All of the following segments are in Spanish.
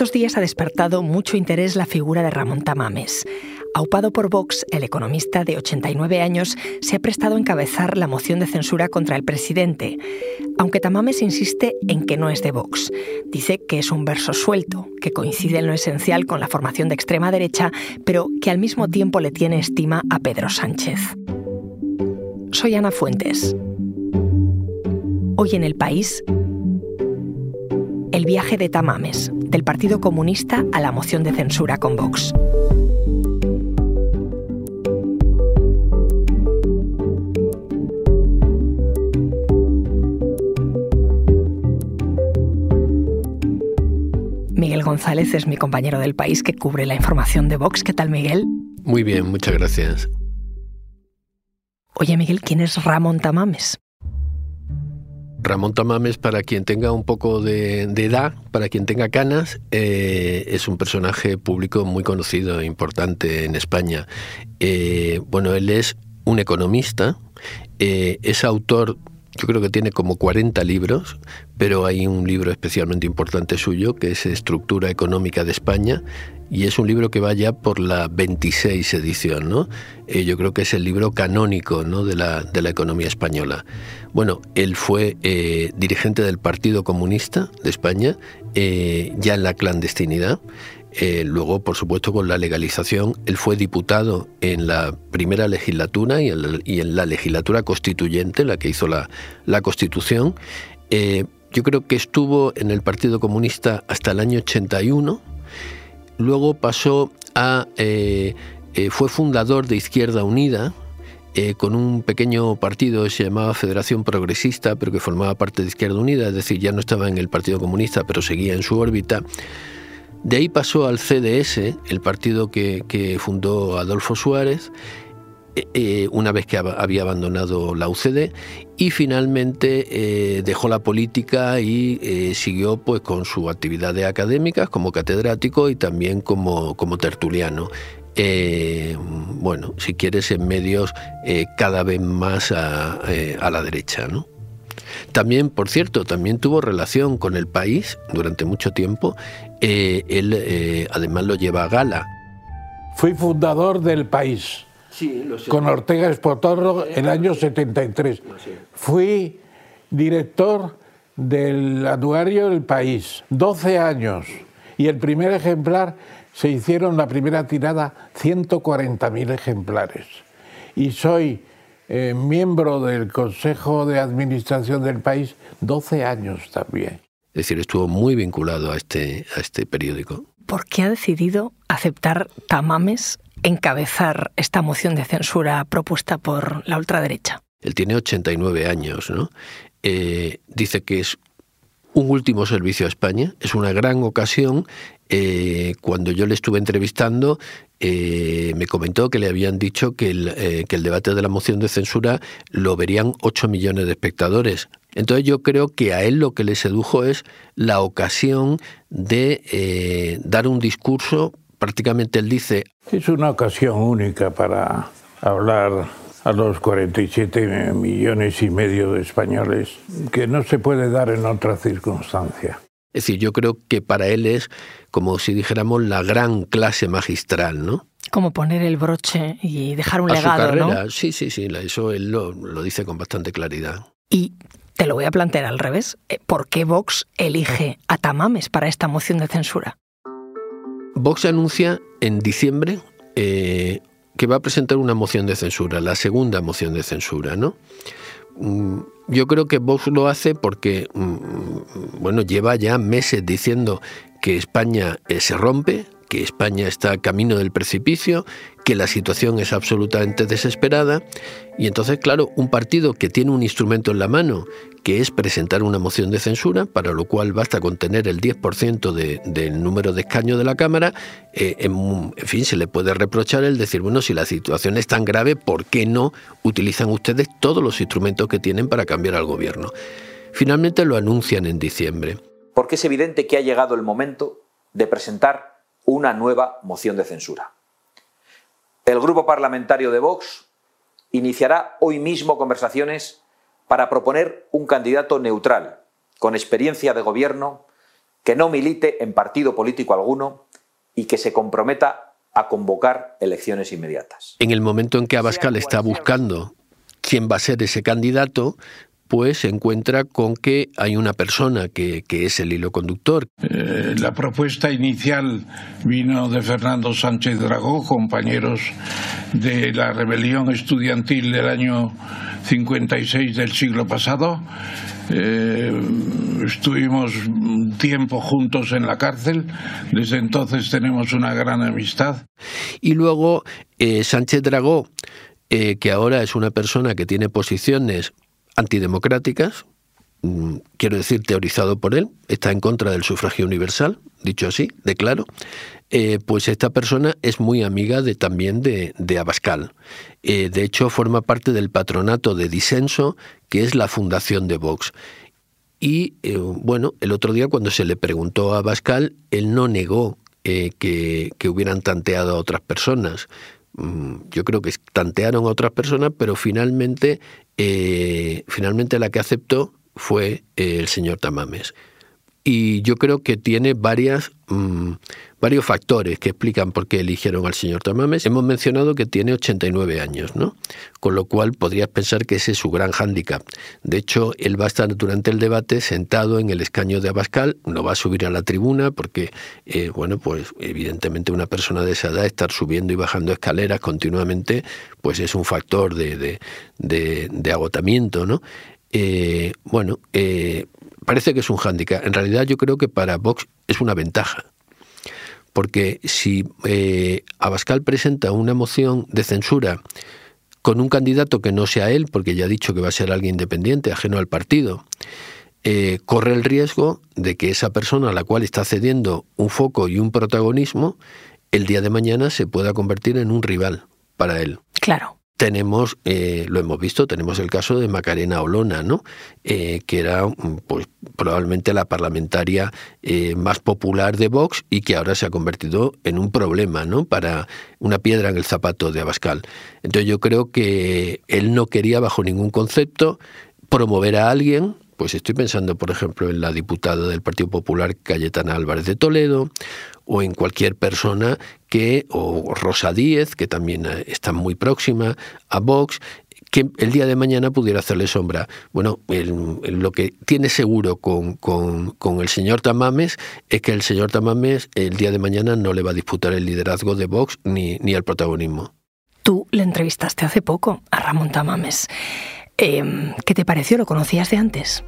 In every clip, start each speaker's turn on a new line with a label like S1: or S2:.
S1: Estos días ha despertado mucho interés la figura de Ramón Tamames. Aupado por Vox, el economista de 89 años se ha prestado a encabezar la moción de censura contra el presidente, aunque Tamames insiste en que no es de Vox. Dice que es un verso suelto, que coincide en lo esencial con la formación de extrema derecha, pero que al mismo tiempo le tiene estima a Pedro Sánchez. Soy Ana Fuentes. Hoy en el país, el viaje de Tamames, del Partido Comunista a la moción de censura con Vox. Miguel González es mi compañero del país que cubre la información de Vox. ¿Qué tal, Miguel?
S2: Muy bien, muchas gracias.
S1: Oye, Miguel, ¿quién es Ramón Tamames?
S2: Ramón Tamames, para quien tenga un poco de, edad, para quien tenga canas, eh, es un personaje público muy conocido e importante en España. Eh, bueno, él es un economista, eh, es autor yo creo que tiene como 40 libros, pero hay un libro especialmente importante suyo que es Estructura Económica de España y es un libro que va ya por la 26 edición, ¿no? Yo creo que es el libro canónico ¿no? de, la, de la economía española. Bueno, él fue eh, dirigente del Partido Comunista de España, eh, ya en la clandestinidad. luego, por supuesto, con la legalización, él fue diputado en la primera legislatura y en la, legislatura constituyente, la que hizo la, la Constitución. yo creo que estuvo en el Partido Comunista hasta el año 81 luego pasó a... Eh, eh, fue fundador de Izquierda Unida, eh, con un pequeño partido se llamaba Federación Progresista, pero que formaba parte de Izquierda Unida, es decir, ya no estaba en el Partido Comunista, pero seguía en su órbita. De ahí pasó al CDS, el partido que, fundó Adolfo Suárez, eh, eh, una vez que había abandonado la UCD y finalmente eh, dejó la política y siguió pues con sus actividades académicas como catedrático y también como, como tertuliano. Bueno, si quieres, en medios cada vez más a, la derecha, ¿no? También, por cierto, también tuvo relación con el país durante mucho tiempo. él además lo lleva a gala.
S3: Fui fundador del país con Ortega Espotorro en el año 73. Fui director del anuario El País, 12 años, y el primer ejemplar se hicieron la primera tirada 140.000 ejemplares. Y soy eh, miembro del Consejo de Administración del País 12 años también.
S2: Es decir, estuvo muy vinculado a este, a este periódico.
S1: ¿Por qué ha decidido aceptar Tamames encabezar esta moción de censura propuesta por la ultraderecha?
S2: Él tiene 89 años, ¿no? Eh, dice que es un último servicio a España, es una gran ocasión. Eh, cuando yo le estuve entrevistando, eh, me comentó que le habían dicho que el, que el, debate de la moción de censura lo verían 8 millones de espectadores. Entonces yo creo que a él lo que le sedujo es la ocasión de dar un discurso prácticamente él dice...
S3: Es una ocasión única para hablar a los 47 millones y medio de españoles que no se puede dar en otra circunstancia.
S2: Es decir, yo creo que para él es como si dijéramos la gran clase magistral, ¿no?
S1: Como poner el broche y dejar un legado,
S2: ¿no? Sí, sí, sí, eso él lo, lo dice con bastante claridad.
S1: Y te lo voy a plantear al revés. Eh, ¿Por qué Vox elige a Tamames para esta moción de censura?
S2: Vox anuncia en diciembre eh, que va a presentar una moción de censura, la segunda moción de censura, ¿no? Mm, yo creo que Vox lo hace porque, mm, bueno, lleva ya meses diciendo que España eh, se rompe, que España está camino del precipicio, que la situación es absolutamente desesperada. Y entonces, claro, un partido que tiene un instrumento en la mano, que es presentar una moción de censura, para lo cual basta con tener el 10% del número de escaños de la Cámara, eh, en, fin, se le puede reprochar el decir, bueno, si la situación es tan grave, ¿por qué no utilizan ustedes todos los instrumentos que tienen para cambiar al gobierno? Finalmente lo anuncian en diciembre.
S4: Porque es evidente que ha llegado el momento de presentar una nueva moción de censura. El grupo parlamentario de Vox iniciará hoy mismo conversaciones para proponer un candidato neutral, con experiencia de gobierno que no milite en partido político alguno y que se comprometa a convocar elecciones inmediatas.
S2: En el momento en que Abascal está buscando quién va a ser ese candidato, pues se encuentra con que hay una persona que, es el hilo conductor.
S3: Eh, la propuesta inicial vino de Fernando Sánchez Dragó, compañeros de la rebelión estudiantil del año 56 del siglo pasado. Eh, estuvimos un tiempo juntos en la cárcel, desde entonces tenemos una gran amistad.
S2: Y luego eh, Sánchez Dragó, que ahora es una persona que tiene posiciones antidemocráticas, mm, quiero decir, teorizado por él, está en contra del sufragio universal, dicho así, de claro, eh, pues esta persona es muy amiga de, también de, Abascal. Eh, de hecho, forma parte del patronato de disenso, que es la fundación de Vox. Y eh, bueno, el otro día cuando se le preguntó a Abascal, él no negó que, que hubieran tanteado a otras personas. Mm, yo creo que tantearon a otras personas, pero finalmente eh, finalmente la que aceptó fue eh, el señor Tamames. Y yo creo que tiene varias, mm, varios factores que explican por qué eligieron al señor Tamames. Hemos mencionado que tiene 89 años, ¿no? Con lo cual podrías pensar que ese es su gran hándicap. De hecho, él va a estar durante el debate sentado en el escaño de Abascal, no va a subir a la tribuna porque, eh, bueno, pues evidentemente una persona de esa edad estar subiendo y bajando escaleras continuamente, pues es un factor de, de, agotamiento, ¿no? Eh, bueno, eh, parece que es un hándicap. En realidad yo creo que para Vox es una ventaja. Porque si eh, Abascal presenta una moción de censura con un candidato que no sea él, porque ya ha dicho que va a ser alguien independiente, ajeno al partido, eh, corre el riesgo de que esa persona a la cual está cediendo un foco y un protagonismo, el día de mañana se pueda convertir en un rival para él.
S1: Claro
S2: tenemos, eh, lo hemos visto, tenemos el caso de Macarena Olona, ¿no? Eh, que era mm, pues, probablemente la parlamentaria eh, más popular de Vox y que ahora se ha convertido en un problema, ¿no? Para una piedra en el zapato de Abascal. Entonces yo creo que él no quería bajo ningún concepto promover a alguien pues estoy pensando, por ejemplo, en la diputada del Partido Popular Cayetana Álvarez de Toledo, o en cualquier persona que, o Rosa Díez, que también eh, está muy próxima a Vox, que el día de mañana pudiera hacerle sombra. Bueno, lo que tiene seguro con, con, el señor Tamames es que el señor Tamames el día de mañana no le va a disputar el liderazgo de Vox ni, ni el protagonismo.
S1: Tú le entrevistaste hace poco a Ramón Tamames. Em, ¿Qué te pareció? ¿Lo conocías de antes?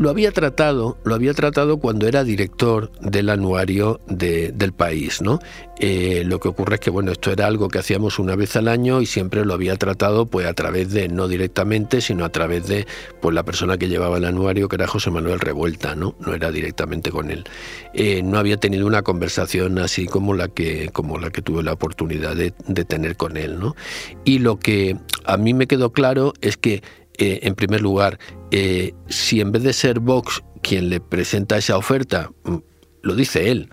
S2: Lo había tratado, lo había tratado cuando era director del anuario del país, ¿no? Eh, lo que ocurre es que bueno, esto era algo que hacíamos una vez al año y siempre lo había tratado pues a través de no directamente, sino a través de pues la persona que llevaba el anuario, que era José Manuel Revuelta, ¿no? No era directamente con él. Eh, no había tenido una conversación así como la que como la que tuve la oportunidad de, de tener con él, ¿no? Y lo que a mí me quedó claro es que eh, en primer lugar, eh, si en vez de ser Vox quien le presenta esa oferta, mm, lo dice él,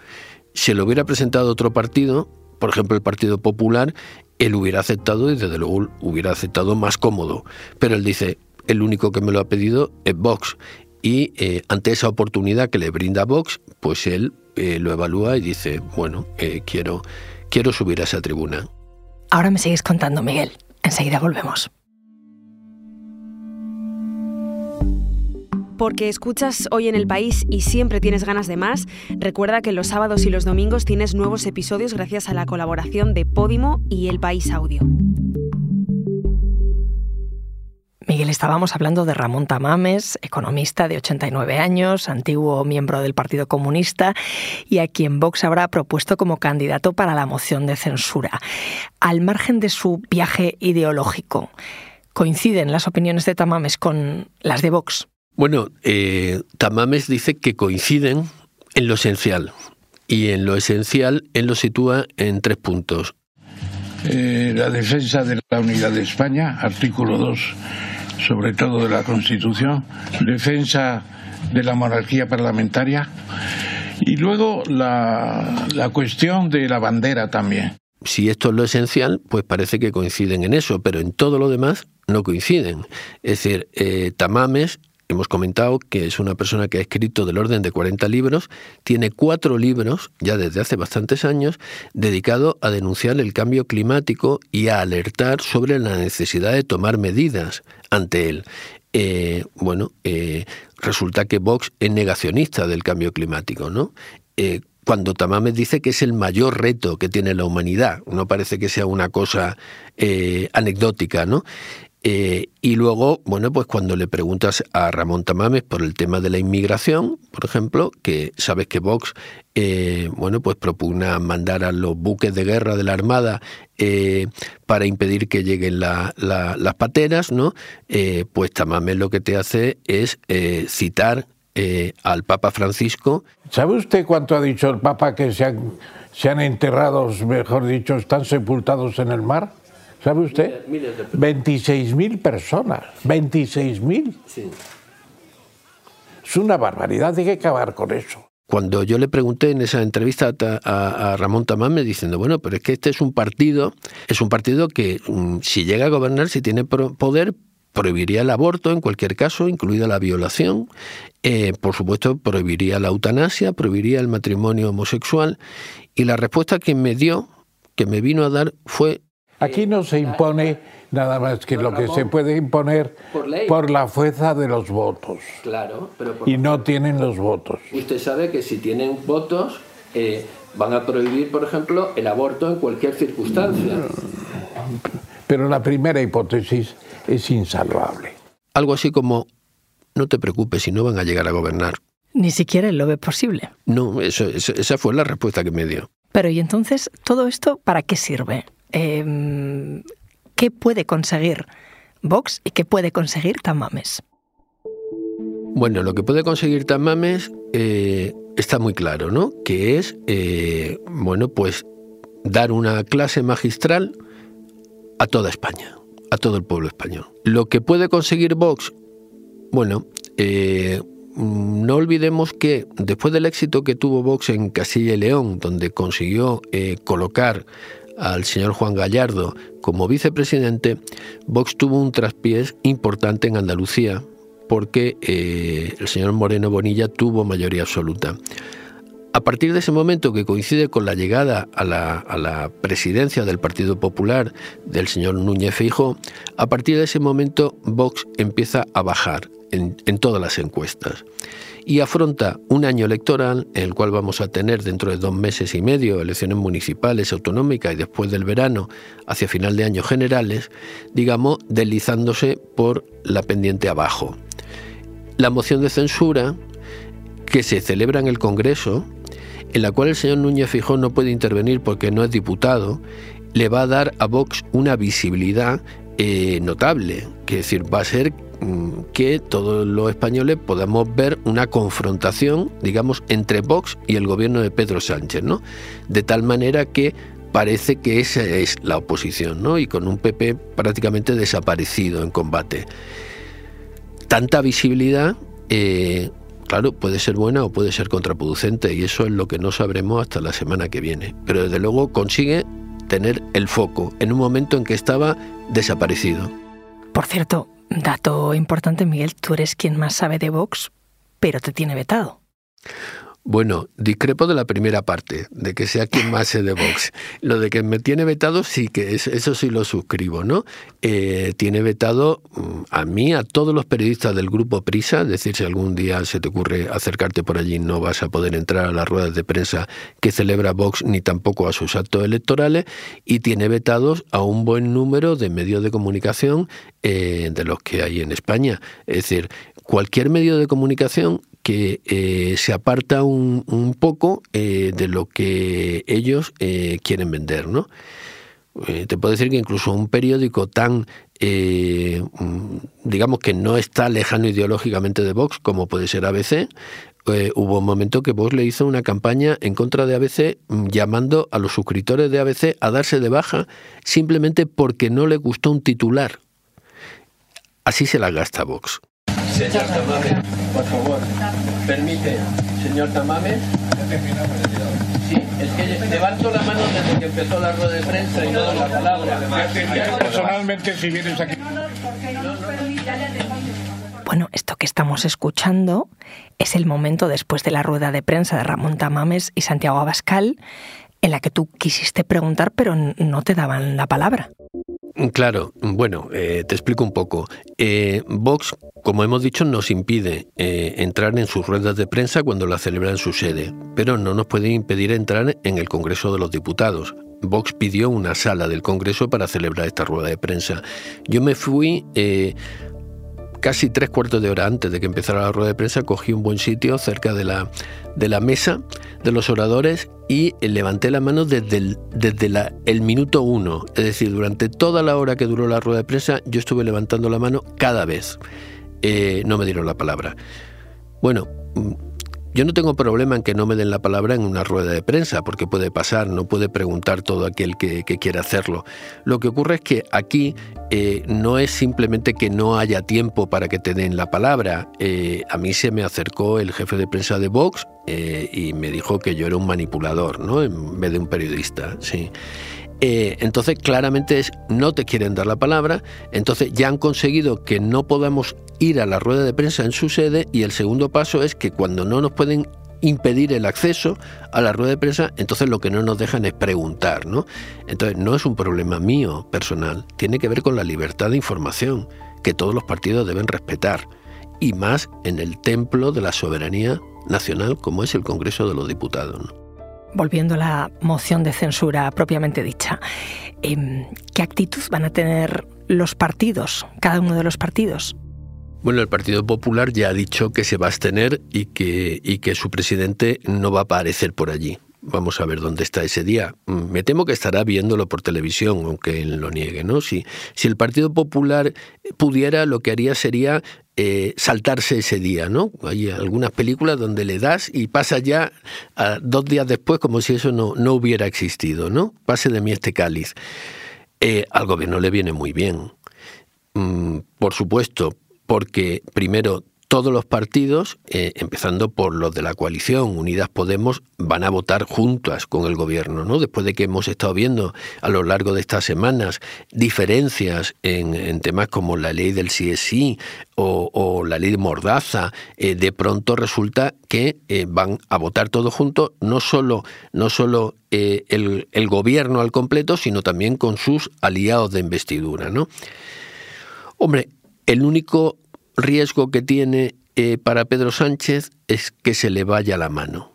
S2: se lo hubiera presentado otro partido, por ejemplo el Partido Popular, él hubiera aceptado y desde luego hubiera aceptado más cómodo. Pero él dice, el único que me lo ha pedido es Vox. Y eh, ante esa oportunidad que le brinda Vox, pues él lo evalúa y dice, bueno, quiero, quiero subir a esa tribuna.
S1: Ahora me sigues contando, Miguel. Enseguida volvemos.
S5: Porque escuchas hoy en el país y siempre tienes ganas de más, recuerda que los sábados y los domingos tienes nuevos episodios gracias a la colaboración de Podimo y El País Audio.
S1: Miguel, estábamos hablando de Ramón Tamames, economista de 89 años, antiguo miembro del Partido Comunista y a quien Vox habrá propuesto como candidato para la moción de censura. Al margen de su viaje ideológico, ¿coinciden las opiniones de Tamames con las de Vox?
S2: Bueno, eh, Tamames dice que coinciden en lo esencial y en lo esencial él lo sitúa en tres puntos.
S3: Eh, la defensa de la unidad de España, artículo 2, sobre todo de la Constitución, defensa de la monarquía parlamentaria y luego la, la cuestión de la bandera también.
S2: Si esto es lo esencial, pues parece que coinciden en eso, pero en todo lo demás no coinciden. Es decir, eh, Tamames hemos comentado que es una persona que ha escrito del orden de 40 libros, tiene cuatro libros, ya desde hace bastantes años, dedicados a denunciar el cambio climático y a alertar sobre la necesidad de tomar medidas ante él. Eh, bueno, eh, resulta que Vox es negacionista del cambio climático, ¿no? Eh, cuando Tamames dice que es el mayor reto que tiene la humanidad, no parece que sea una cosa anecdótica, ¿no? Eh, y luego, bueno, pues cuando le preguntas a Ramón Tamames por el tema de la inmigración, por ejemplo, que sabes que Vox, eh, bueno, pues propugna mandar a los buques de guerra de la Armada eh, para impedir que lleguen las pateras, ¿no? pues Tamames lo que te hace es citar al Papa Francisco.
S3: ¿Sabe usted cuánto ha dicho el Papa que se han, se han enterrado, mejor dicho, están sepultados en el mar? ¿Sabe usted? 26.000 personas. 26.000. Sí. Es una barbaridad, hay que acabar con eso.
S2: Cuando yo le pregunté en esa entrevista a, Ramón Tamán, me diciendo, bueno, pero es que este es un partido, es un partido que mm, si llega a gobernar, si tiene poder, prohibiría el aborto en cualquier caso, incluida la violación, eh, por supuesto prohibiría la eutanasia, prohibiría el matrimonio homosexual, y la respuesta que me dio, que me vino a dar, fue
S3: Aquí no se impone nada más que lo que se puede imponer por, la fuerza de los votos.
S2: Claro, pero
S3: y no tienen los votos.
S2: Usted sabe que si tienen votos eh, van a prohibir, por ejemplo, el aborto en cualquier circunstancia.
S3: Pero la primera hipótesis es insalvable.
S2: Algo así como, no te preocupes si no van a llegar a gobernar.
S1: Ni siquiera lo ve posible.
S2: No, esa fue la respuesta que me dio.
S1: Pero ¿y entonces todo esto para qué sirve? Em, qué puede conseguir Vox y qué puede conseguir Tamames.
S2: Bueno, lo que puede conseguir Tamames eh, está muy claro, ¿no? Que es, eh, bueno, pues dar una clase magistral a toda España, a todo el pueblo español. Lo que puede conseguir Vox, bueno, eh, no olvidemos que después del éxito que tuvo Vox en Castilla y León, donde consiguió colocar al señor Juan Gallardo como vicepresidente, Vox tuvo un traspiés importante en Andalucía porque eh, el señor Moreno Bonilla tuvo mayoría absoluta. A partir de ese momento, que coincide con la llegada a la, presidencia del Partido Popular del señor Núñez Feijóo, a partir de ese momento Vox empieza a bajar en todas las encuestas y afronta un año electoral en el cual vamos a tener dentro de dos meses y medio elecciones municipales, autonómicas y después del verano, hacia final de año generales, digamos, deslizándose por la pendiente abajo. La moción de censura que se celebra en el Congreso, en la cual el señor Núñez Fijón no puede intervenir porque no es diputado, le va a dar a Vox una visibilidad eh, notable, que es decir, va a ser que todos los españoles podamos ver una confrontación, digamos, entre Vox y el gobierno de Pedro Sánchez, ¿no? De tal manera que parece que esa es la oposición, ¿no? Y con un PP prácticamente desaparecido en combate. Tanta visibilidad, eh, claro, puede ser buena o puede ser contraproducente, y eso es lo que no sabremos hasta la semana que viene. Pero desde luego consigue tener el foco en un momento en que estaba desaparecido.
S1: Por cierto, Dato importante, Miguel, tú eres quien más sabe de Vox, pero te tiene vetado.
S2: Bueno, discrepo de la primera parte, de que sea quien más se de Vox. Lo de que me tiene vetado, sí que eso sí lo suscribo, ¿no? Eh, tiene vetado mm, a mí, a todos los periodistas del grupo Prisa, es decir, si algún día se te ocurre acercarte por allí, no vas a poder entrar a las ruedas de prensa que celebra Vox, ni tampoco a sus actos electorales, y tiene vetados a un buen número de medios de comunicación eh, de los que hay en España. Es decir, cualquier medio de comunicación que eh, se aparta un, poco eh, de lo que ellos eh, quieren vender, ¿no? te puedo decir que incluso un periódico tan, mm, digamos que no está lejano ideológicamente de Vox, como puede ser ABC, hubo un momento que Vox le hizo una campaña en contra de ABC mm, llamando a los suscriptores de ABC a darse de baja simplemente porque no le gustó un titular. Así se la gasta Vox.
S6: Señor Tamame, por favor, permite, señor Tamame. Sí, es que levanto la mano desde que empezó la rueda de prensa y no doy la palabra.
S3: Personalmente, si vienes aquí.
S1: Bueno, esto que estamos escuchando es el momento después de la rueda de prensa de Ramón Tamames y Santiago Abascal, en la que tú quisiste preguntar, pero no te daban la palabra.
S2: Claro, bueno, eh, te explico un poco. Eh, Vox, como hemos dicho, nos impide eh, entrar en sus ruedas de prensa cuando la celebra en su sede, pero no nos puede impedir entrar en el Congreso de los Diputados. Vox pidió una sala del Congreso para celebrar esta rueda de prensa. Yo me fui casi tres cuartos de hora antes de que empezara la rueda de prensa, cogí un buen sitio cerca de la, de la mesa de los oradores y levanté la mano desde, el, desde la, el minuto uno. Es decir, durante toda la hora que duró la rueda de prensa, yo estuve levantando la mano cada vez. Eh, no me dieron la palabra. Bueno, yo no tengo problema en que no me den la palabra en una rueda de prensa, porque puede pasar, no puede preguntar todo aquel que, quiera hacerlo. Lo que ocurre es que aquí eh, no es simplemente que no haya tiempo para que te den la palabra. Eh, a mí se me acercó el jefe de prensa de Vox eh, y me dijo que yo era un manipulador, ¿no? En vez de un periodista, sí. Eh, entonces, claramente es, no te quieren dar la palabra, entonces ya han conseguido que no podamos ir a la rueda de prensa en su sede y el segundo paso es que cuando no nos pueden impedir el acceso a la rueda de prensa, entonces lo que no nos dejan es preguntar, ¿no? Entonces no es un problema mío personal, tiene que ver con la libertad de información que todos los partidos deben respetar y más en el templo de la soberanía nacional como es el Congreso de los Diputados.
S1: Volviendo a la moción de censura propiamente dicha, em, ¿qué actitud van a tener los partidos, cada uno de los partidos?
S2: Bueno, el Partido Popular ya ha dicho que se va a abstener y que, y que su presidente no va a aparecer por allí. Vamos a ver dónde está ese día. Me temo que estará viéndolo por televisión, aunque él lo niegue, ¿no? Si, si el Partido Popular pudiera, lo que haría sería eh, saltarse ese día, ¿no? Hay algunas películas donde le das y pasa ya dos días después como si eso no, no hubiera existido, ¿no? Pase de mí este cáliz. Eh, al gobierno le viene muy bien. Mm, por supuesto, porque primero todos los partidos, eh, empezando por los de la coalición Unidas Podemos, van a votar juntas con el gobierno, ¿no? Después de que hemos estado viendo a lo largo de estas semanas diferencias en, temas como la ley del CSI o, la ley de Mordaza, eh, de pronto resulta que eh, van a votar todos juntos, no solo, no solo el, el, gobierno al completo, sino también con sus aliados de investidura, ¿no? Hombre, el único riesgo que tiene eh, para Pedro Sánchez es que se le vaya la mano.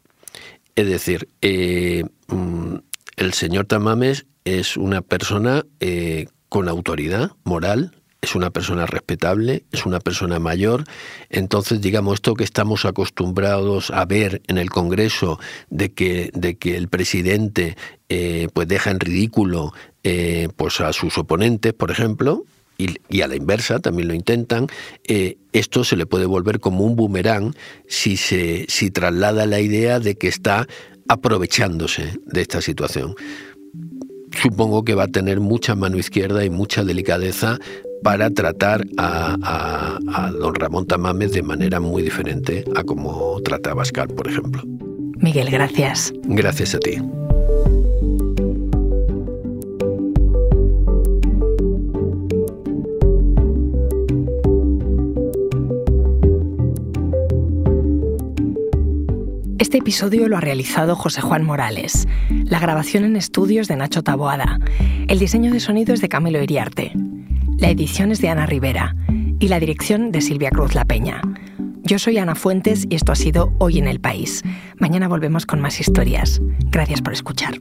S2: Es decir, eh, mm, el señor Tamames es una persona eh, con autoridad moral, es una persona respetable, es una persona mayor. Entonces, digamos, esto que estamos acostumbrados a ver en el Congreso de que, de que el presidente pues deja en ridículo pues a sus oponentes, por ejemplo, y, a la inversa también lo intentan, eh, esto se le puede volver como un boomerang si se si traslada la idea de que está aprovechándose de esta situación. Supongo que va a tener mucha mano izquierda y mucha delicadeza para tratar a, a, don Ramón Tamames de manera muy diferente a como trata a Bascar, por ejemplo.
S1: Miguel, gracias.
S2: Gracias a ti.
S1: Este episodio lo ha realizado José Juan Morales, la grabación en estudios de Nacho Taboada, el diseño de sonido es de Camilo Iriarte, la edición es de Ana Rivera y la dirección de Silvia Cruz La Peña. Yo soy Ana Fuentes y esto ha sido Hoy en el País. Mañana volvemos con más historias. Gracias por escuchar.